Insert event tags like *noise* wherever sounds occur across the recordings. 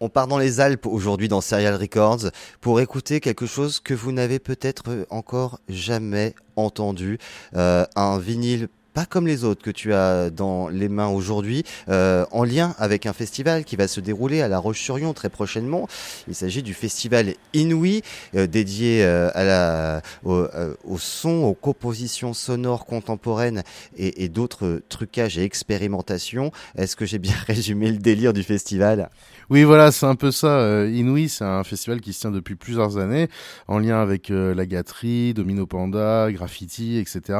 On part dans les Alpes aujourd'hui dans Serial Records pour écouter quelque chose que vous n'avez peut-être encore jamais entendu. Euh, un vinyle pas comme les autres que tu as dans les mains aujourd'hui, euh, en lien avec un festival qui va se dérouler à La Roche-sur-Yon très prochainement. Il s'agit du festival Inouï, euh, dédié euh, à la, au, son, aux compositions sonores contemporaines et, et d'autres trucages et expérimentations. Est-ce que j'ai bien *laughs* résumé le délire du festival? Oui, voilà, c'est un peu ça. Euh, Inouï, c'est un festival qui se tient depuis plusieurs années, en lien avec euh, la gâterie, Domino Panda, Graffiti, etc.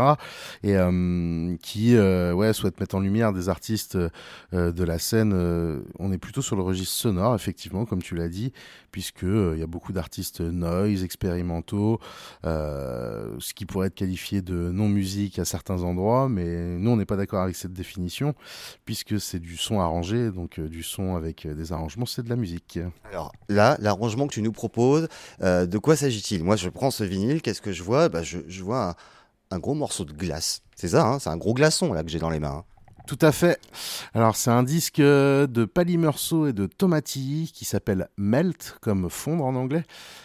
Et euh, qui ouais, souhaite mettre en lumière des artistes de la scène. on est plutôt sur le registre sonore, effectivement, comme tu l'as dit, puisque il y a beaucoup d'artistes noise, expérimentaux, ce qui pourrait être qualifié de non-musique à certains endroits, mais nous, on n'est pas d'accord avec cette définition, puisque c'est du son arrangé, donc du son avec des arrangements c'est de la musique. Alors là, l'arrangement que tu nous proposes, euh, de quoi s'agit-il? Moi, je prends ce vinyle, qu'est-ce que je vois? Bah, je, vois un, gros morceau de glace. C'est ça, hein, c'est un gros glaçon là que j'ai dans les mains. Hein. Tout à fait. Alors c'est un disque de Pali Meursault et de Tomati qui s'appelle Melt, comme fondre en anglais,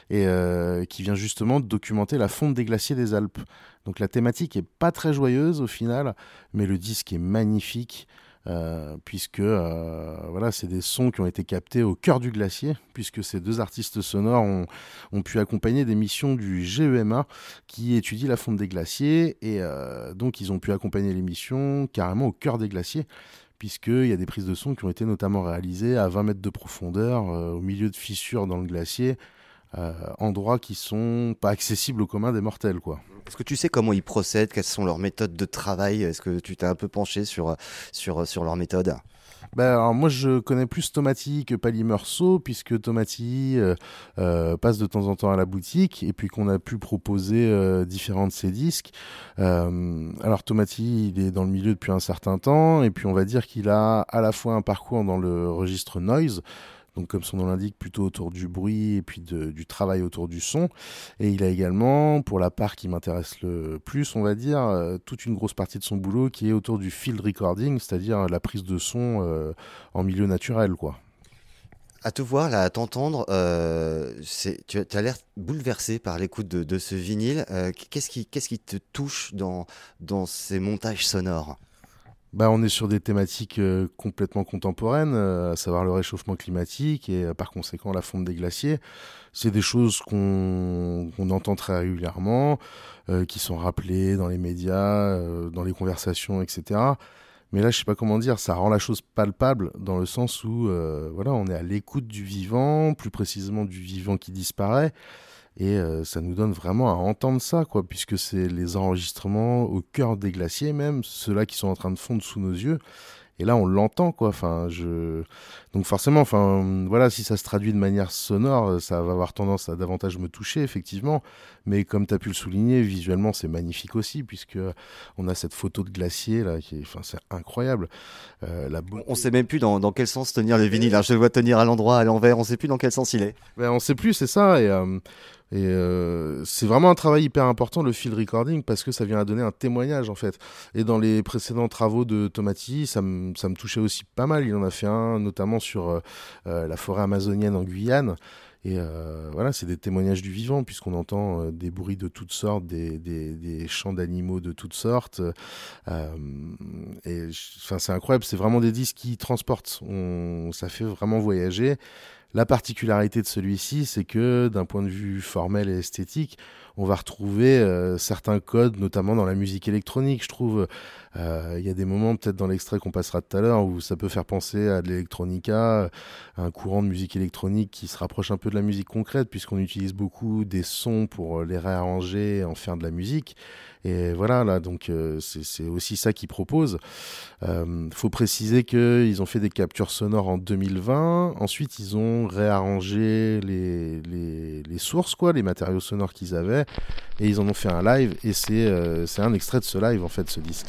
et euh, qui vient justement documenter la fonte des glaciers des Alpes. Donc la thématique est pas très joyeuse au final, mais le disque est magnifique. Euh, puisque euh, voilà, c'est des sons qui ont été captés au cœur du glacier, puisque ces deux artistes sonores ont, ont pu accompagner des missions du GEMA qui étudie la fonte des glaciers, et euh, donc ils ont pu accompagner les missions carrément au cœur des glaciers puisqu'il y a des prises de son qui ont été notamment réalisées à 20 mètres de profondeur, au milieu de fissures dans le glacier, endroits qui sont pas accessibles au commun des mortels, quoi. Est-ce que tu sais comment ils procèdent? Quelles sont leurs méthodes de travail? Est-ce que tu t'es un peu penché sur, sur, sur leurs méthodes? Ben, alors moi je connais plus Tomati que Pali Meursault puisque Tomati euh, euh, passe de temps en temps à la boutique et puis qu'on a pu proposer euh, différents de ses disques. alors Tomati il est dans le milieu depuis un certain temps et puis on va dire qu'il a à la fois un parcours dans le registre noise donc comme son nom l'indique, plutôt autour du bruit et puis du travail autour du son. Et il a également, pour la part qui m'intéresse le plus, on va dire, euh, toute une grosse partie de son boulot qui est autour du field recording, c'est-à-dire la prise de son euh, en milieu naturel, quoi. À te voir, là, à t'entendre, euh, tu as l'air bouleversé par l'écoute de, ce vinyle. qu'est-ce, qui, te touche dans ces montages sonores? Bah, on est sur des thématiques euh, complètement contemporaines, euh, à savoir le réchauffement climatique et euh, par conséquent la fonte des glaciers. C'est des choses qu'on entend très régulièrement, qui sont rappelées dans les médias, dans les conversations, etc. Mais là, je sais pas comment dire, ça rend la chose palpable dans le sens où, voilà, on est à l'écoute du vivant, plus précisément du vivant qui disparaît. Et euh, ça nous donne vraiment à entendre ça, quoi, puisque c'est les enregistrements au cœur des glaciers même, ceux-là qui sont en train de fondre sous nos yeux. Et là, on l'entend, quoi. Enfin, je... Donc forcément, enfin, voilà, si ça se traduit de manière sonore, ça va avoir tendance à davantage me toucher, effectivement. Mais comme tu as pu le souligner, visuellement, c'est magnifique aussi, puisque on a cette photo de glacier, là, qui est, enfin, c'est incroyable. Euh, la... On sait même plus dans, dans, quel sens tenir le vinyle. je le vois tenir à l'endroit, à l'envers, on sait plus dans quel sens il est. Ben, on sait plus, c'est ça. Et... Euh, et euh, c'est vraiment un travail hyper important, le field recording, parce que ça vient à donner un témoignage, en fait. Et dans les précédents travaux de Tomati, ça me, touchait aussi pas mal. Il en a fait un, notamment sur euh, euh, la forêt amazonienne en Guyane. Et voilà, c'est des témoignages du vivant, puisqu'on entend des bruits de toutes sortes, des, chants d'animaux de toutes sortes. et c'est incroyable, c'est vraiment des disques qui transportent. Ça fait vraiment voyager. La particularité de celui-ci, c'est que d'un point de vue formel et esthétique, on va retrouver euh, certains codes, notamment dans la musique électronique. Je trouve, euh, il y a des moments, peut-être dans l'extrait qu'on passera tout à l'heure, où ça peut faire penser à de l'électronica, un courant de musique électronique qui se rapproche un peu de la musique concrète, puisqu'on utilise beaucoup des sons pour les réarranger et en faire de la musique. Et voilà, là, donc euh, c'est aussi ça qu'ils proposent. Il faut préciser qu'ils ont fait des captures sonores en 2020. Ensuite, ils ont réarrangé les, les, sources, quoi, les matériaux sonores qu'ils avaient, et ils en ont fait un live, et c'est euh, c'est un extrait de ce live, en fait, ce disque.